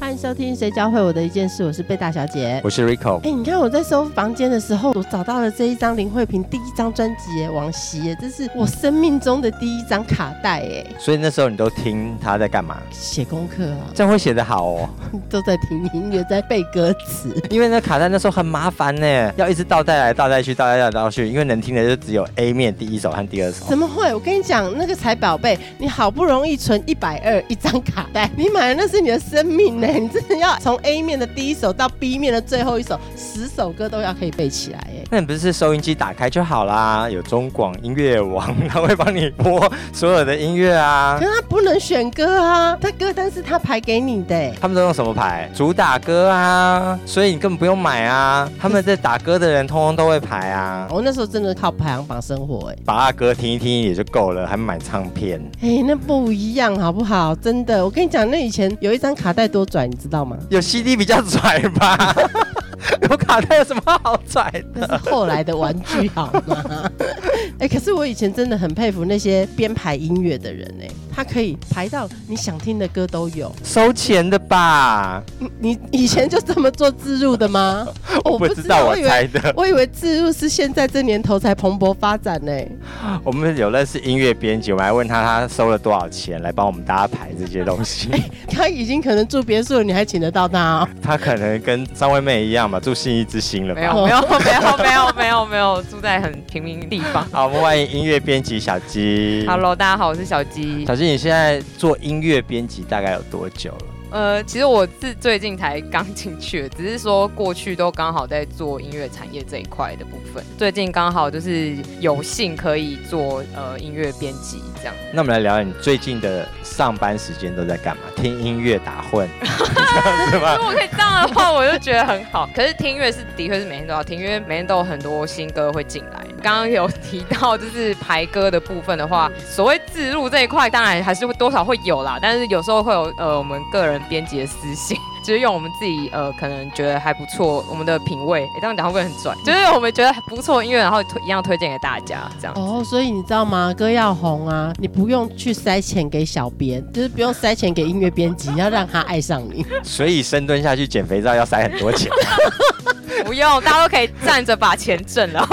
欢迎收听《谁教会我的一件事》，我是贝大小姐，我是 Rico。哎，你看我在收房间的时候，我找到了这一张林慧萍第一张专辑《王希》，这是我生命中的第一张卡带，哎。所以那时候你都听他在干嘛？写功课啊，这样会写得好哦。都在听音乐，在背歌词。因为那卡带那时候很麻烦呢，要一直倒带来倒带去，倒带来倒去，因为能听的就只有 A 面第一首和第二首。怎么会？我跟你讲，那个才宝贝，你好不容易存一百二一张卡带，你买的那是你的生命呢，你真的要。从 A 面的第一首到 B 面的最后一首，十首歌都要可以背起来耶。那你不是收音机打开就好啦？有中广音乐网，他会帮你播所有的音乐啊。可是他不能选歌啊，他歌单是他排给你的。他们都用什么排？主打歌啊，所以你根本不用买啊。他们在打歌的人通通都会排啊。我那时候真的靠排行榜生活哎，把那歌听一听也就够了，还买唱片。哎，那不一样好不好？真的，我跟你讲，那以前有一张卡带多拽，你知道吗？有。CD 比较拽吧，有卡带有什么好拽的？那是后来的玩具好吗？哎，可是我以前真的很佩服那些编排音乐的人哎，他可以排到你想听的歌都有，收钱的吧？你以前就这么做自入的吗？我不知道，我猜的。我以为自入是现在这年头才蓬勃发展呢。我们有认识音乐编辑，我们还问他他收了多少钱来帮我们大家排这些东西。他已经可能住别墅了，你还请得到他？他可能跟张惠妹一样嘛，住信义之星了吧？没有，没有，没有，没有，没有，没有，住在很平民地方。好。我们欢迎音乐编辑小鸡。Hello，大家好，我是小鸡。小鸡，你现在做音乐编辑大概有多久了？呃，其实我是最近才刚进去的，只是说过去都刚好在做音乐产业这一块的部分，最近刚好就是有幸可以做呃音乐编辑这样。那我们来聊聊你最近的上班时间都在干嘛？听音乐打混，如果可以这样的话，我就觉得很好。可是听音乐是的确是每天都要听，因为每天都有很多新歌会进来。刚刚有提到就是排歌的部分的话，所谓自录这一块，当然还是会多少会有啦，但是有时候会有呃我们个人。编辑的私信，就是用我们自己呃，可能觉得还不错，我们的品味，哎这样讲会不会很拽？就是我们觉得不错音乐，然后推一样推荐给大家，这样。哦，所以你知道吗？歌要红啊，你不用去塞钱给小编，就是不用塞钱给音乐编辑，要让他爱上你。所以深蹲下去减肥皂要塞很多钱。不用，大家都可以站着把钱挣了，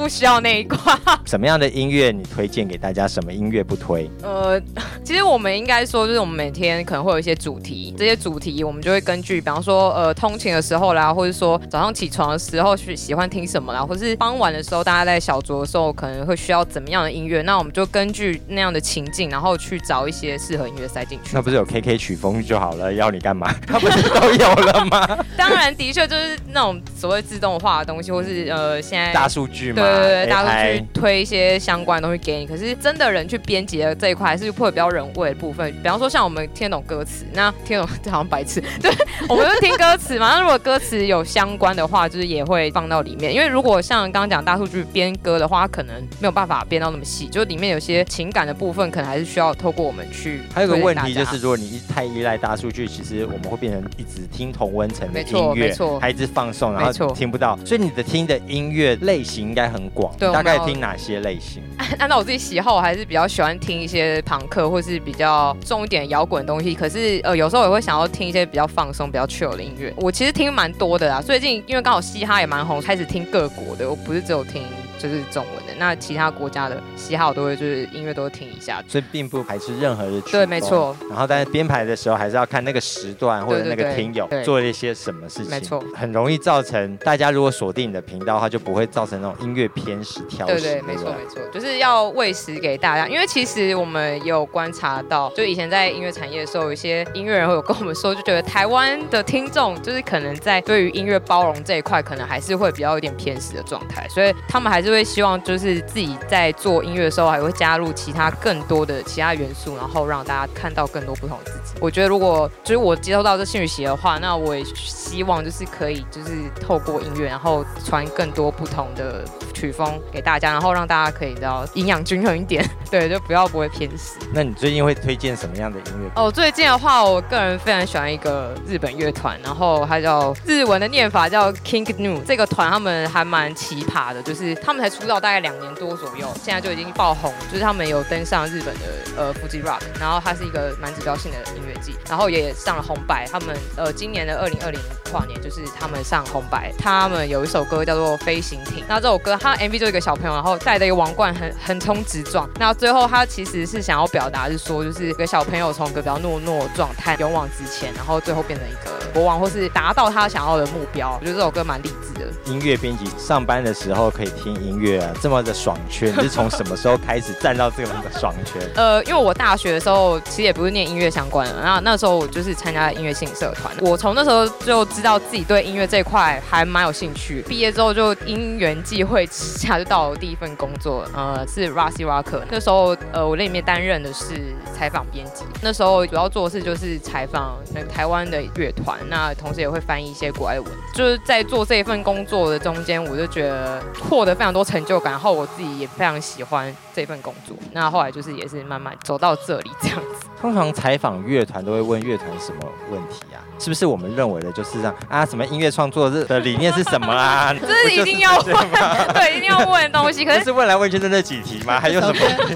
不需要那一挂。什么样的音乐你推荐给大家？什么音乐不推？呃，其实我们应该说，就是我们每天可能会有一些主题，这些主题我们就会根据，比方说，呃，通勤的时候啦，或者说早上起床的时候去喜欢听什么啦，或是傍晚的时候大家在小酌的时候可能会需要怎么样的音乐，那我们就根据那样的情境，然后去找一些适合音乐塞进去。那不是有 KK 曲风就好了？要你干嘛？他不是都有了吗？当然，的确就是 那种。所谓自动化的东西，或是呃，现在大数据嘛，对对对，大数据推一些相关的东西给你。可是真的人去编辑的这一块，还是会比较人味的部分。比方说，像我们听懂歌词，那听懂好像白痴，对，我们就听歌词嘛。那如果歌词有相关的话，就是也会放到里面。因为如果像刚刚讲大数据编歌的话，可能没有办法编到那么细，就里面有些情感的部分，可能还是需要透过我们去。还有个问题就是，如果你太依赖大数据，其实我们会变成一直听同温层的音乐，没错，还一直放送，然后。听不到，所以你的听的音乐类型应该很广。对，大概听哪些类型？按照我自己喜好，我还是比较喜欢听一些朋克，或是比较重一点摇滚的东西。可是呃，有时候也会想要听一些比较放松、比较 chill 的音乐。我其实听蛮多的啦。最近因为刚好嘻哈也蛮红，开始听各国的，我不是只有听。就是中文的，那其他国家的喜好都会就是音乐都会听一下，所以并不排斥任何的曲。对，没错。然后但是编排的时候还是要看那个时段或者那个听友做了一些什么事情。没错。很容易造成大家如果锁定你的频道的话，就不会造成那种音乐偏食挑食。对对，没错没错，就是要喂食给大家。因为其实我们有观察到，就以前在音乐产业的时候，有一些音乐人会有跟我们说，就觉得台湾的听众就是可能在对于音乐包容这一块，可能还是会比较有点偏食的状态，所以他们还是。是会希望就是自己在做音乐的时候，还会加入其他更多的其他元素，然后让大家看到更多不同的自己。我觉得如果就是我接收到这兴趣学的话，那我也希望就是可以就是透过音乐，然后传更多不同的曲风给大家，然后让大家可以知道营养均衡一点，对，就不要不会偏食。那你最近会推荐什么样的音乐？哦，最近的话，我个人非常喜欢一个日本乐团，然后它叫日文的念法叫 King New。这个团他们还蛮奇葩的，就是他们才出道大概两年多左右，现在就已经爆红，就是他们有登上日本的呃 Fuji Rock，然后它是一个蛮指标性的音乐季，然后也上了红白。他们呃今年的二零二零跨年就是他们上红白，他们有一首歌叫做《飞行艇》，那这首歌他 MV 就一个小朋友，然后戴着一个王冠，横横冲直撞。那最后他其实是想要表达是说，就是一个小朋友从一个比较懦弱状态勇往直前，然后最后变成一个国王，或是达到他想要的目标。我觉得这首歌蛮励志的。音乐编辑上班的时候可以听音乐啊，这么的爽圈，你 是从什么时候开始站到这种的爽圈？呃，因为我大学的时候其实也不是念音乐相关的，然后那时候我就是参加音乐性社团，我从那时候就知道自己对音乐这一块还蛮有兴趣。毕业之后就因缘际会之下就到了第一份工作，呃，是 Rossi Rocker。那时候呃，我在里面担任的是采访编辑，那时候主要做的事就是采访那台湾的乐团，那同时也会翻译一些国外的文。就是在做这一份工作的中间，我就觉得获得非常很多成就感，然后我自己也非常喜欢这份工作。那后来就是也是慢慢走到这里这样子。通常采访乐团都会问乐团什么问题啊？是不是我们认为的就是这样啊？什么音乐创作的理念是什么啊？这是一定要问，对，一定要问的东西。可是是问来问去的那几题吗？还有什么？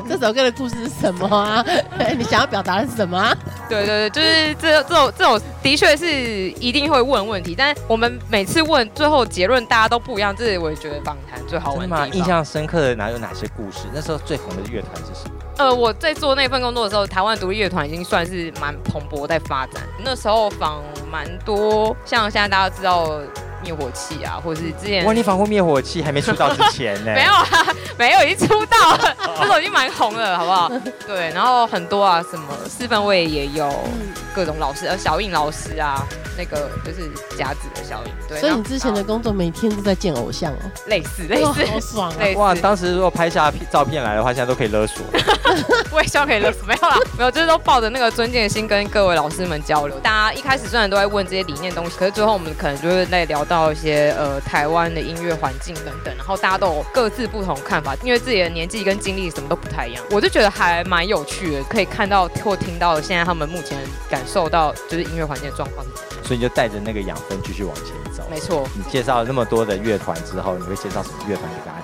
这首歌的故事是什么啊？你想要表达的是什么啊？对对对，就是这这种这种的确是一定会问问题，但我们每次问最后结论大家都不一样，这是我也觉得访谈最好玩的地方。印象深刻的哪有哪些故事？那时候最红的乐团是什么？呃，我在做那份工作的时候，台湾独立乐团已经算是蛮蓬勃在发展。那时候访蛮多，像现在大家知道灭火器啊，或者是之前哇，你防护灭火器还没出道之前呢？没有啊，没有，已经出道了，那时候已经蛮红了，好不好？对，然后很多啊，什么四分位也有，各种老师，呃，小印老师啊，那个就是夹子的小印。对，所以你之前的工作每天都在见偶像哦，类似 类似，好爽啊！哇，当时如果拍下照片来的话，现在都可以勒索。我也希望可以勒索，没有啦，没有，就是都抱着那个尊敬的心跟各位老师们交流。大家一开始虽然都在问这些理念东西，可是最后我们可能就是在聊到一些呃台湾的音乐环境等等，然后大家都有各自不同看法，因为自己的年纪跟经历什么都不太一样。我就觉得还蛮有趣的，可以看到或听到现在他们目前感受到就是音乐环境的状况。所以你就带着那个养分继续往前走。没错。你介绍了那么多的乐团之后，你会介绍什么乐团给大家听？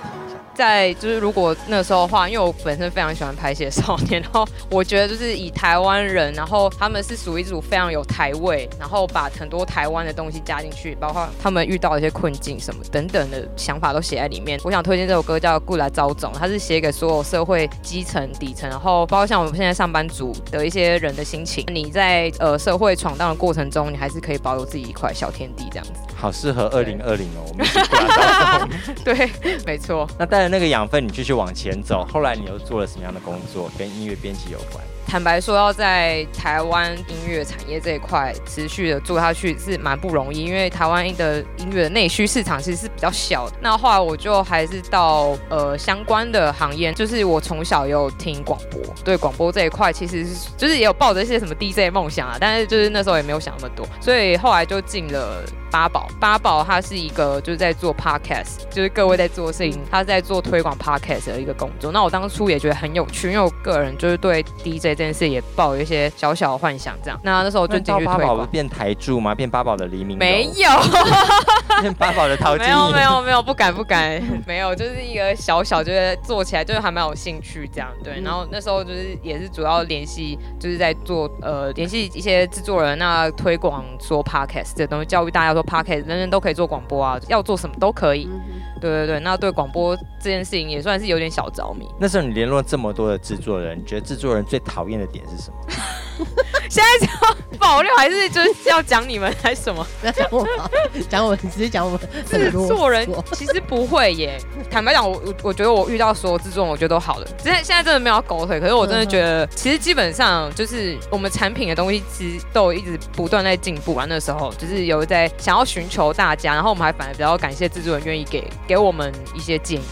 在就是如果那时候的话，因为我本身非常喜欢拍写少年，然后我觉得就是以台湾人，然后他们是属于一组非常有台味，然后把很多台湾的东西加进去，包括他们遇到一些困境什么等等的想法都写在里面。我想推荐这首歌叫《过来招总》，它是写给所有社会基层底层，然后包括像我们现在上班族的一些人的心情。你在呃社会闯荡的过程中，你还是可以保有自己一块小天地这样子。好适合二零二零哦，我们过来招总。对，没错。那带着那个养分，你继续往前走。后来你又做了什么样的工作？跟音乐编辑有关？坦白说，要在台湾音乐产业这一块持续的做下去是蛮不容易，因为台湾的音乐的内需市场其实是比较小的。那后来我就还是到呃相关的行业，就是我从小也有听广播，对广播这一块其实就是也有抱着一些什么 DJ 梦想啊，但是就是那时候也没有想那么多，所以后来就进了八宝。八宝它是一个就是在做 podcast，就是各位在做事情，他在做推广 podcast 的一个工作。那我当初也觉得很有趣，因为我个人就是对 DJ。这件事也抱有一些小小的幻想，这样。那那时候就进去八宝变台柱吗？变八宝的黎明？没有，变八宝的陶晶没有，没有，没有，不敢，不敢，没有，就是一个小小，就是做起来就是还蛮有兴趣这样。对，然后那时候就是也是主要联系，就是在做呃联系一些制作人，那推广说 podcast 这东西，教育大家说 podcast 人人都可以做广播啊，要做什么都可以。对对对，那对广播这件事情也算是有点小着迷。那时候你联络这么多的制作人，你觉得制作人最讨厌的点是什么？现在讲爆料还是就是要讲你们还是什么？讲我，讲我，你直接讲我。制作人其实不会耶。坦白讲，我我我觉得我遇到所有制作人，我觉得都好的。现在现在真的没有狗腿，可是我真的觉得，其实基本上就是我们产品的东西，其实都一直不断在进步啊。那时候就是有在想要寻求大家，然后我们还反而比较感谢制作人愿意给给我们一些建议。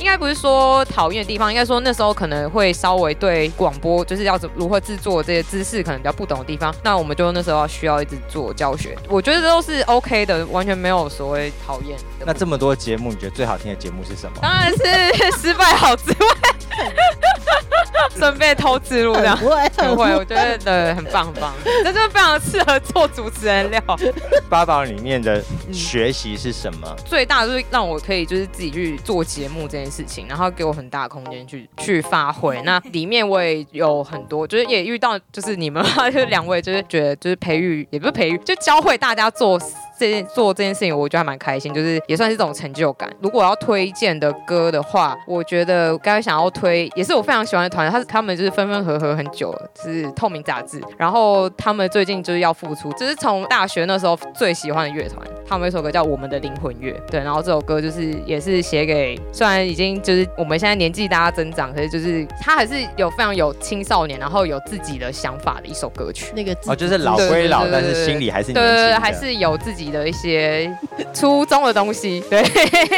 应该不是说讨厌的地方，应该说那时候可能会稍微对广播就是要怎如何制作这些知识可能比较不懂的地方，那我们就那时候需要一直做教学。我觉得这都是 OK 的，完全没有所谓讨厌。那这么多节目，你觉得最好听的节目是什么？当然是失败好滋味，顺便偷自录这样。不会，不会，我觉得对，很棒很棒，这就非常适合做主持人料。八宝里面的学习是什么？最大就是让我可以就是自己去做节目这件事情，然后给我很大的空间去去发挥。那里面我也有很多，就是也遇到就是你们就是两位，就是觉得就是培育也不是培育，就教会大家做。这件做这件事情，我觉得还蛮开心，就是也算是这种成就感。如果要推荐的歌的话，我觉得刚才想要推，也是我非常喜欢的团，他是他们就是分分合合很久了，是透明杂志。然后他们最近就是要复出，这是从大学那时候最喜欢的乐团。他们有一首歌叫《我们的灵魂乐》，对，然后这首歌就是也是写给虽然已经就是我们现在年纪大家增长，可是就是他还是有非常有青少年，然后有自己的想法的一首歌曲。那个哦，就是老归老，但是心里还是年轻对，还是有自己的一些初中的东西。对，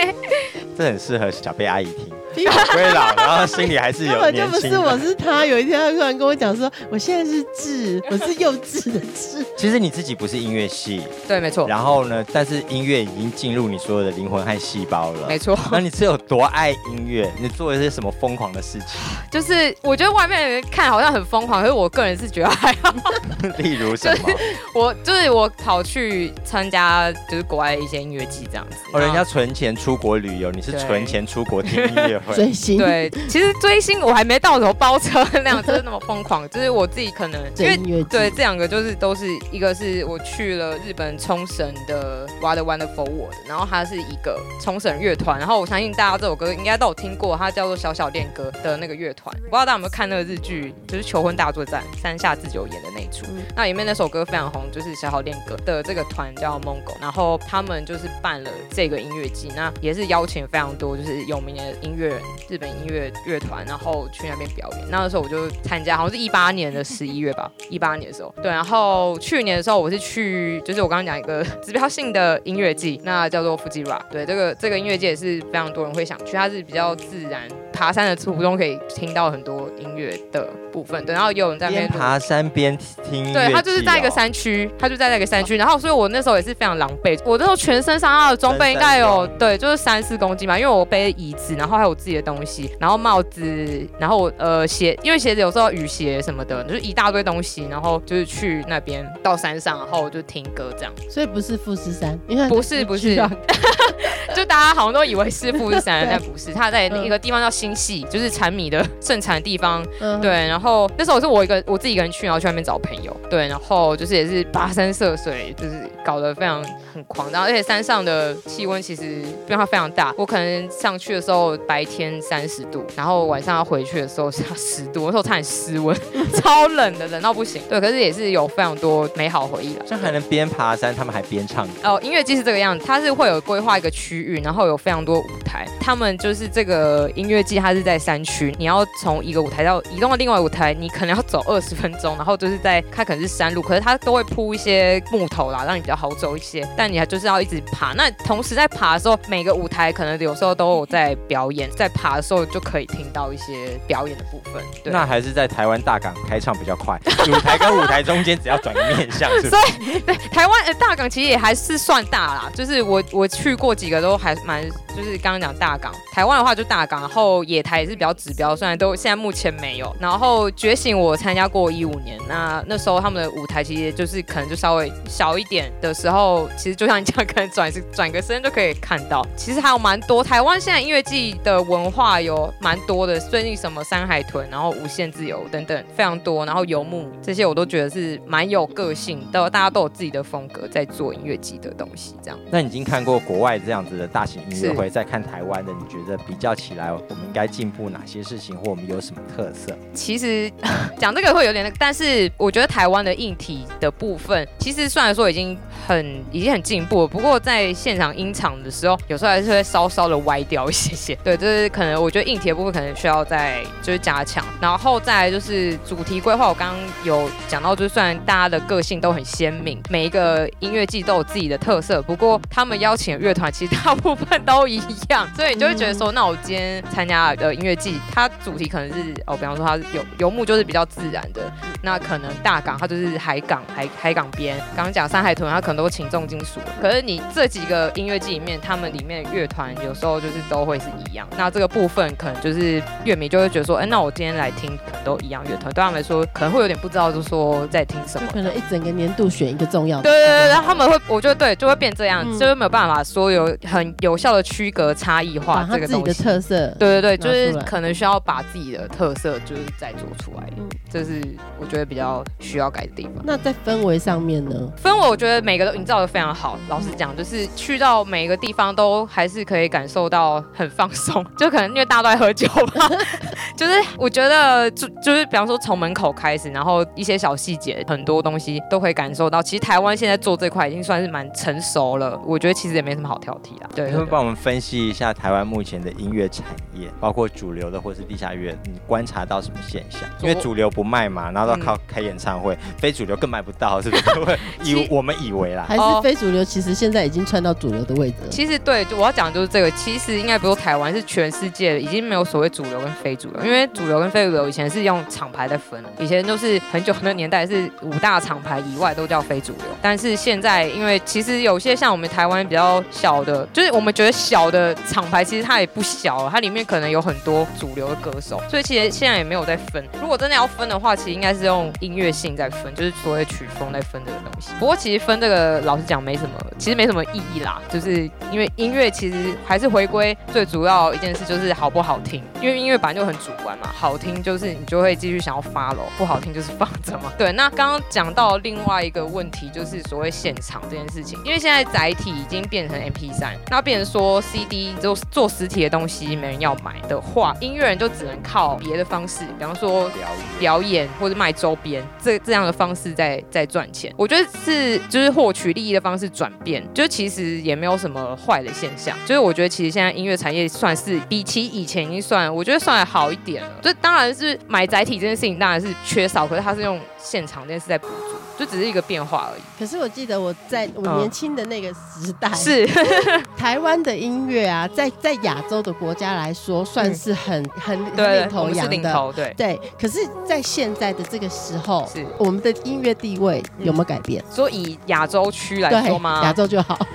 这很适合小贝阿姨听。老归老，然后心里还是有根本就不是我是他。有一天他突然跟我讲说，我现在是智，我是幼稚的智。其实你自己不是音乐系，对，没错。然后呢，但是音乐已经进入你所有的灵魂和细胞了，没错。那你是有多爱音乐？你做了些什么疯狂的事情？就是我觉得外面人看好像很疯狂，可是我个人是觉得还好。例如什么？我就是我跑去参加就是国外的一些音乐季这样子。哦，人家存钱出国旅游，你是存钱出国听音乐会。追星对，其实追星我还没到什么包车那样，就是那么疯狂。就是我自己可能因为对这两个就是都是一个是我去了日本冲绳的 What Wonderful World，然后它是一个冲绳乐团，然后我相信大家这首歌应该都有听过，它叫做小小恋歌的那个乐团。不知道大家有没有看那个日剧，就是《求婚大作战》山下智久演的那一出，那里面那首歌非常红，就是小小恋歌的这个团叫 Mongo，然后他们就是办了这个音乐季，那也是邀请非常多就是有名的音乐日本音乐乐团，然后去那边表演。那个时候我就参加，好像是一八年的十一月吧，一八年的时候。对，然后去年的时候我是去，就是我刚刚讲一个指标性的音乐季，那叫做 Fuji Rock。对，这个这个音乐界也是非常多人会想去，它是比较自然。爬山的途中可以听到很多音乐的部分，对，然后有人在边爬山边听。对，他就是在一个山区，他就在那个山区，然后所以我那时候也是非常狼狈，我那时候全身上下的装备应该有对，就是三四公斤嘛，因为我背椅子，然后还有自己的东西，然后帽子，然后呃鞋，因为鞋子有时候雨鞋什么的，就是一大堆东西，然后就是去那边到山上，然后就听歌这样。所以不是富士山，因为不是不是，就大家好像都以为是富士山，但不是，他在一个地方叫。星系就是产米的 盛产的地方，嗯对。然后那时候是我一个我自己一个人去，然后去外面找朋友，对。然后就是也是跋山涉水，就是搞得非常很狂。然后而且山上的气温其实变化非常大，我可能上去的时候白天三十度，然后晚上要回去的时候是要十度，那时候差点失温，超冷的，冷到不行。对，可是也是有非常多美好回忆的。这还能边爬山，他们还边唱哦。音乐季是这个样子，它是会有规划一个区域，然后有非常多舞台，他们就是这个音乐季。它是在山区，你要从一个舞台到移动到另外舞台，你可能要走二十分钟，然后就是在它可能是山路，可是它都会铺一些木头啦，让你比较好走一些。但你还就是要一直爬。那同时在爬的时候，每个舞台可能有时候都有在表演，在爬的时候就可以听到一些表演的部分。那还是在台湾大港开唱比较快，舞台跟舞台中间只要转个面向。所以对台湾呃大港其实也还是算大啦，就是我我去过几个都还蛮，就是刚刚讲大港，台湾的话就大港，然后。野台也是比较指标，虽然都现在目前没有。然后觉醒我参加过一五年，那那时候他们的舞台其实就是可能就稍微小一点的时候，其实就像你讲，可能转是转个身就可以看到。其实还有蛮多台湾现在音乐季的文化有蛮多的，最近什么山海豚，然后无限自由等等非常多，然后游牧这些我都觉得是蛮有个性的，大家都有自己的风格在做音乐季的东西。这样，那你已经看过国外这样子的大型音乐会，再看台湾的，你觉得比较起来，我们应？该进步哪些事情，或我们有什么特色？其实 讲这个会有点，但是我觉得台湾的硬体的部分，其实虽然说已经很已经很进步了，不过在现场音场的时候，有时候还是会稍稍的歪掉一些些。对，就是可能我觉得硬体的部分可能需要再就是加强。然后再来就是主题规划，我刚刚有讲到，就是虽然大家的个性都很鲜明，每一个音乐季都有自己的特色，不过他们邀请的乐团其实大部分都一样，所以你就会觉得说，那我今天参加的音乐季，它主题可能是哦，比方说它游游牧就是比较自然的，那可能大港它就是海港海海港边，刚刚讲山海豚它可能都请重金属，可是你这几个音乐季里面，他们里面的乐团有时候就是都会是一样，那这个部分可能就是乐迷就会觉得说，哎，那我今天来听可能都一样乐团，对他们来说可能会有点不知道，就说在听什么，可能一整个年度选一个重要的，对对对，然后他们会，我觉得对，就会变这样，就是没有办法说有很有效的区隔差异化这个东西的特色，对对对，就是可能需要把自己的特色就是再做出来，这是我觉得比较需要改的地方。那在氛围上面呢？氛围我觉得每个都营造的非常好，老实讲，就是去到每一个地方都还是可以感受到很放松，就可能因为大家都在喝酒吧，就是我觉得就就是比方说从门口开始，然后一些小细节，很多东西都可以感受到。其实台湾现在做这块已经算是蛮成熟了，我觉得其实也没什么好挑剔啦。对，会帮我们分析一下台湾目前的音乐产业，包括主流的或是地下乐，你观察到什么现象？因为主流不卖嘛，然后都靠开演唱会，非主流更卖不到，是不是？以我们以为啦，还是非主流，其实现在已经窜到主流的位置。其实对，就我要讲的就是这个，其实应该不是台湾，是全世界已经没有所谓主流跟非主流，因为主流跟非主流以前是用厂牌在分，以前都是很久很多年代是五大厂牌以外都叫非主流，但是现在因为其实有些像我们台湾比较小的，就是我们觉得小的厂牌，其实它也不小，它里面可能有很多主流的歌手，所以其实现在也没有在分。如果真的要分的话，其实应该是用音乐性在分，就是所谓曲风在分这个东西。不过其实分这个，老实讲没什么，其实没什么意义啦，就是因为音乐其实还是回归最主要一件事，就是好不好听。因为音乐本来就很主观嘛，好听就是你就会继续想要 follow，不好听就是放着嘛。对，那刚刚讲到另外一个问题，就是所谓现场这件事情，因为现在载体已经变成 MP 三，那变成说 CD 就做实体的东西没人要买的话，音乐人就只能靠别的方式，比方说表演或者卖周边这这样的方式在在赚钱。我觉得是就是获取利益的方式转变，就其实也没有什么坏的现象。就是我觉得其实现在音乐产业算是比起以前已经算，我觉得算好一点了。就当然是买载体这件事情当然是缺少，可是它是用现场这件事在补足。就只是一个变化而已。可是我记得我在我年轻的那个时代，是 台湾的音乐啊，在在亚洲的国家来说，算是很很领头羊的。对对。可是，在现在的这个时候，是我们的音乐地位有没有改变？所以亚洲区来说吗？亚洲就好。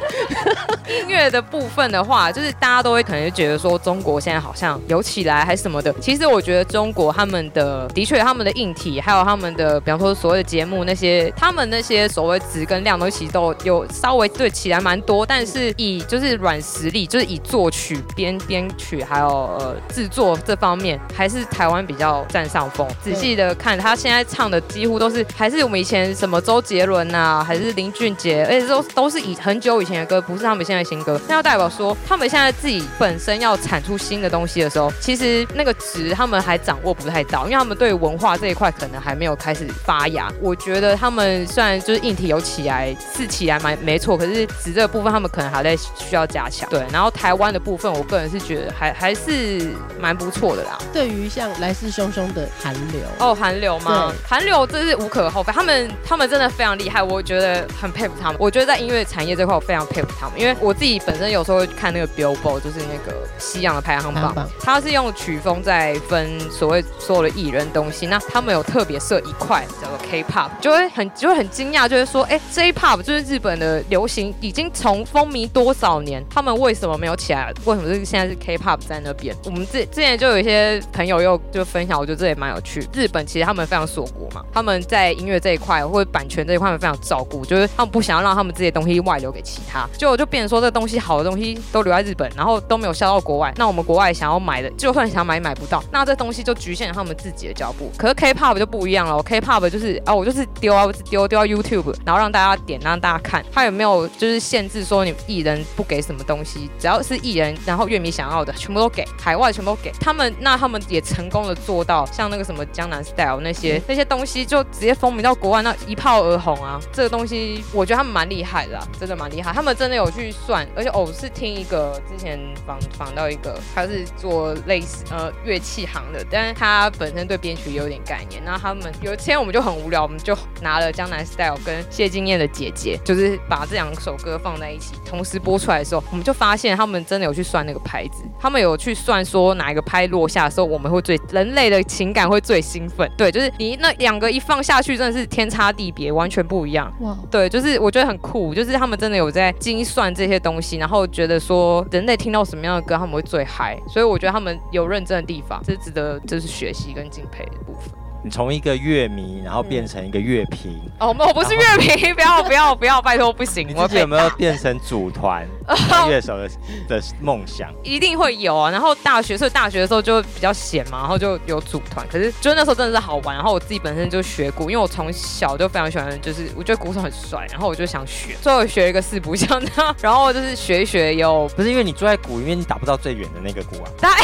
音乐的部分的话，就是大家都会可能觉得说，中国现在好像有起来还是什么的。其实我觉得中国他们的的确他们的硬体，还有他们的比方说所谓的节目那些。他们那些所谓值跟量都其实都有稍微对起来蛮多，但是以就是软实力，就是以作曲、编编曲还有呃制作这方面，还是台湾比较占上风。仔细的看，他现在唱的几乎都是还是我们以前什么周杰伦呐，还是林俊杰，而且都都是以很久以前的歌，不是他们现在新歌。那要代表说，他们现在自己本身要产出新的东西的时候，其实那个值他们还掌握不太到，因为他们对文化这一块可能还没有开始发芽。我觉得他们。虽然就是硬体有起来，是起来蛮没错，可是纸这个部分他们可能还在需要加强。对，然后台湾的部分，我个人是觉得还还是蛮不错的啦。对于像来势汹汹的韩流哦，韩流吗？韩流这是无可厚非，他们他们真的非常厉害，我觉得很佩服他们。我觉得在音乐产业这块，我非常佩服他们，因为我自己本身有时候会看那个 Billboard，就是那个西洋的排行榜，它是用曲风在分所谓所有的艺人东西，那他们有特别设一块叫做 K-pop，就会很就会很。惊讶就是说，哎，J-pop 就是日本的流行，已经从风靡多少年，他们为什么没有起来？为什么是现在是 K-pop 在那边？我们之之前就有一些朋友又就分享，我觉得这也蛮有趣。日本其实他们非常锁国嘛，他们在音乐这一块或者版权这一块，非常照顾，就是他们不想要让他们这些东西外流给其他，就就变成说这东西好的东西都留在日本，然后都没有销到国外。那我们国外想要买的，就算想买也买不到，那这东西就局限了他们自己的脚步。可是 K-pop 就不一样了，K-pop 就是啊，我就是丢啊，丢丢。YouTube，然后让大家点，让大家看，他有没有就是限制说你艺人不给什么东西，只要是艺人，然后乐迷想要的，全部都给，海外全部都给他们，那他们也成功的做到，像那个什么江南 Style 那些那些东西，就直接风靡到国外，那一炮而红啊！这个东西我觉得他们蛮厉害的，真的蛮厉害，他们真的有去算，而且哦，我是听一个之前访访到一个，他是做类似呃乐器行的，但是他本身对编曲也有点概念。那他们有一天我们就很无聊，我们就拿了《江南 Style》跟谢金燕的姐姐，就是把这两首歌放在一起，同时播出来的时候，我们就发现他们真的有去算那个拍子，他们有去算说哪一个拍落下的时候，我们会最人类的情感会最兴奋。对，就是你那两个一放下去，真的是天差地别，完全不一样。哇，对，就是我觉得很酷，就是他们真的有在精算这些东西，然后觉得说人类听到什么样的歌他们会最嗨，所以我觉得他们有认真的地方，这是值得就是学习跟敬佩的部分。你从一个乐迷，然后变成一个乐评哦，我不是乐评，不要不要不要，拜托不行。你自己有没有变成组团 乐手的的梦想？一定会有啊。然后大学，所以大学的时候就比较闲嘛，然后就有组团。可是就那时候真的是好玩。然后我自己本身就学鼓，因为我从小就非常喜欢，就是我觉得鼓手很帅，然后我就想学。最后学一个四不像 的，然后就是学一学有，不是因为你坐在鼓，因为你打不到最远的那个鼓啊。大家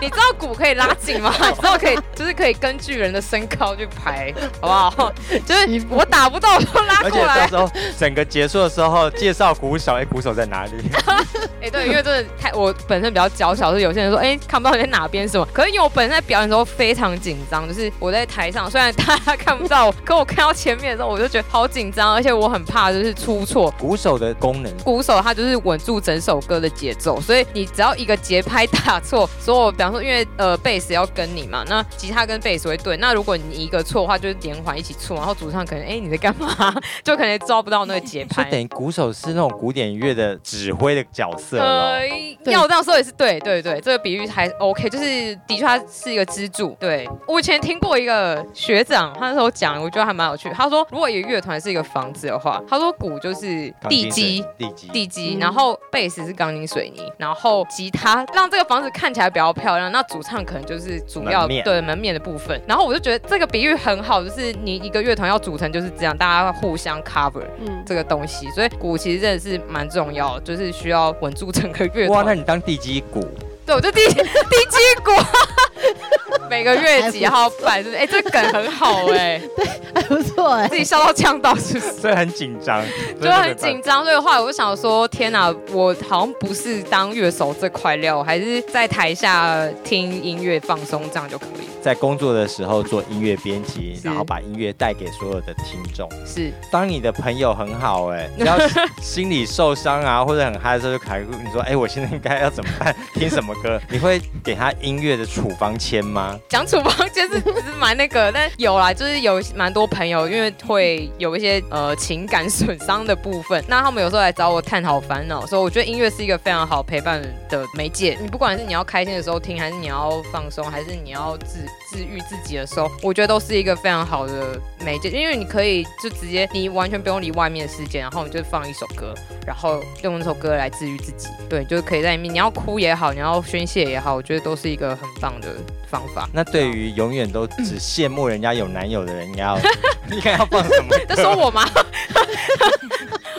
你知道鼓可以拉紧吗？你知道可以，就是可以根据人的身高去排，好不好？就是我打不到都拉过来。而且到时候整个结束的时候，介绍鼓手，哎，鼓手在哪里？哎，对，因为真的太我本身比较娇小，是有些人说，哎，看不到你在哪边什么。可是因为我本身在表演的时候非常紧张，就是我在台上，虽然大家看不到，可我看到前面的时候，我就觉得好紧张，而且我很怕就是出错。鼓手的功能，鼓手他就是稳住整首歌的节奏，所以你只要一个节拍打错，所以我比方说，因为呃贝斯要跟你嘛，那吉他跟贝斯会对，那如果你一个错的话，就是连环一起错，然后主唱可能哎你在干嘛，就可能抓不到那个节拍。就等于鼓手是那种古典乐的指挥的角色呃，要这样说也是对对对，这个比喻还 OK，就是的确他是一个支柱。对我以前听过一个学长，他那时候讲，我觉得还蛮有趣。他说，如果一个乐团是一个房子的话，他说鼓就是地基，地基，地基，然后贝斯是钢筋水泥，然后吉他让这个房子看起来比较漂亮，那主唱可能就是主要对门面的部分。然后我就觉得这个比喻很好，就是你一个乐团要组成就是这样，大家互相 cover 这个东西，所以鼓其实真的是蛮重要，就是需要稳住整个乐团。哇，那你当地基鼓？对，我就地地基鼓。每个月几号办？哎，这梗很好哎，对，还不错哎，自己笑到呛到，是不是？所以很紧张，就很紧张。所以后来我就想说，天哪，我好像不是当乐手这块料，还是在台下听音乐放松这样就可以。在工作的时候做音乐编辑，然后把音乐带给所有的听众。是，当你的朋友很好哎，只要心里受伤啊，或者很嗨的时候，就凯你说，哎，我现在应该要怎么办？听什么歌？你会给他音乐的处方签吗？讲处方就是不是蛮那个，但有啦，就是有蛮多朋友，因为会有一些呃情感损伤的部分，那他们有时候来找我探讨烦恼，所以我觉得音乐是一个非常好陪伴的媒介。你不管是你要开心的时候听，还是你要放松，还是你要自治愈自己的时候，我觉得都是一个非常好的媒介，因为你可以就直接你完全不用理外面的世界，然后你就放一首歌，然后用那首歌来治愈自己。对，就是可以在里面，你要哭也好，你要宣泄也好，我觉得都是一个很棒的方法。那对于永远都只 羡慕人家有男友的人，你要 你该要放什么？在说我吗？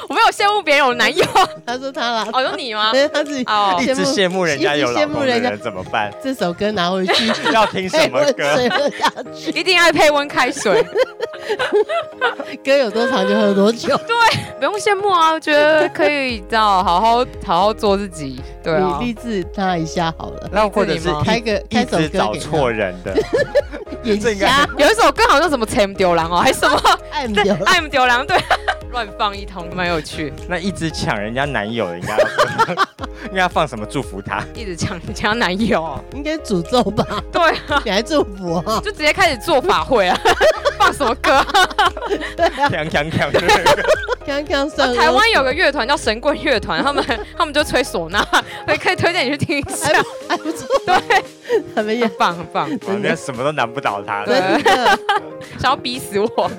我没有羡慕别人有男友。他说他啦，哦，有你吗？他自己哦，一直羡慕人家有老公的人怎么办？这首歌拿回去要听什么歌？一定要配温开水。歌有多长就喝多久。对，不用羡慕啊，我觉得可以这样好好好好做自己。对啊，励志他一下好了。那或者是开个开首歌找错人的。眼瞎。有一首歌好像什么 “time 丢狼”哦，还是什么 “I'm 丢 I'm 丢狼”？对，乱放一通，蛮有趣。那一直抢人家男友的，应该应该放什么祝福他？一直抢人家男友，应该诅咒吧？对，你还祝福啊？就直接开始做法会啊？放什么歌？锵锵锵！锵锵算。台湾有个乐团叫神棍乐团，他们他们就吹唢呐，可以可以推荐你去听一下，还不错。对，他们也棒很棒，人家什么都难不倒他。对，想要逼死我。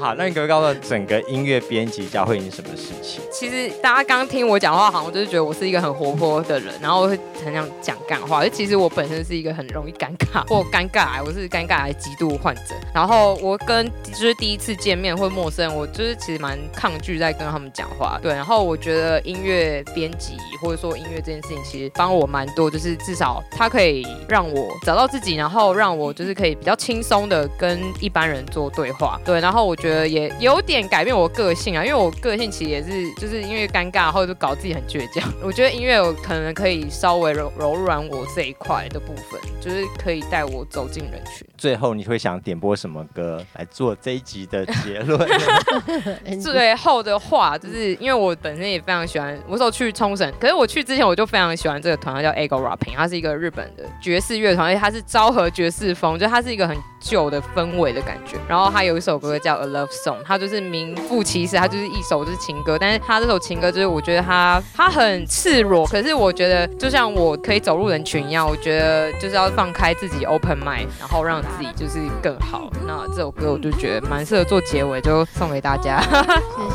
好，那你可以告诉我，整个音乐编辑教会你什么事情？其实大家刚听我讲话，好像就是觉得我是一个很活泼的人，然后会很想讲干话。就其实我本身是一个很容易尴尬或尴尬，我是尴尬癌极度患者。然后我跟就是第一次见面或陌生人，我就是其实蛮抗拒在跟他们讲话。对，然后我觉得音乐编辑或者说音乐这件事情，其实帮我蛮多，就是至少它可以让我找到自己，然后让我就是可以比较轻松的跟一般人做对话。对，然后我觉得。觉得也有点改变我个性啊，因为我个性其实也是就是因为尴尬，然后就搞自己很倔强。我觉得音乐有可能可以稍微柔柔软我这一块的部分，就是可以带我走进人群。最后你会想点播什么歌来做这一集的结论？最后的话，就是因为我本身也非常喜欢，我时候去冲绳，可是我去之前我就非常喜欢这个团，叫 Ego Rapping，它是一个日本的爵士乐团，而且它是昭和爵士风，就它是一个很旧的氛围的感觉。然后它有一首歌叫 A Love Song，它就是名副其实，它就是一首就是情歌，但是它这首情歌就是我觉得它它很赤裸，可是我觉得就像我可以走入人群一样，我觉得就是要放开自己 open mind，然后让自己就是更好。那这首歌我就觉得蛮适合做结尾，就送给大家，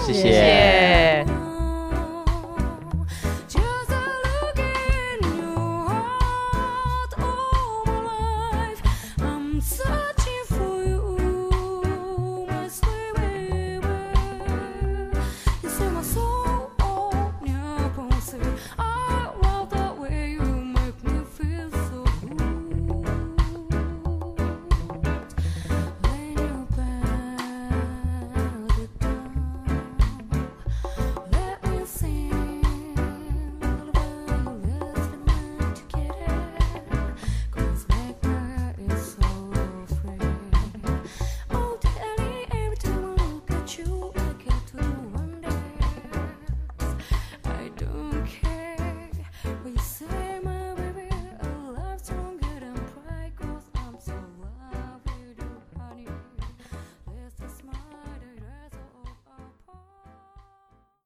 谢谢谢。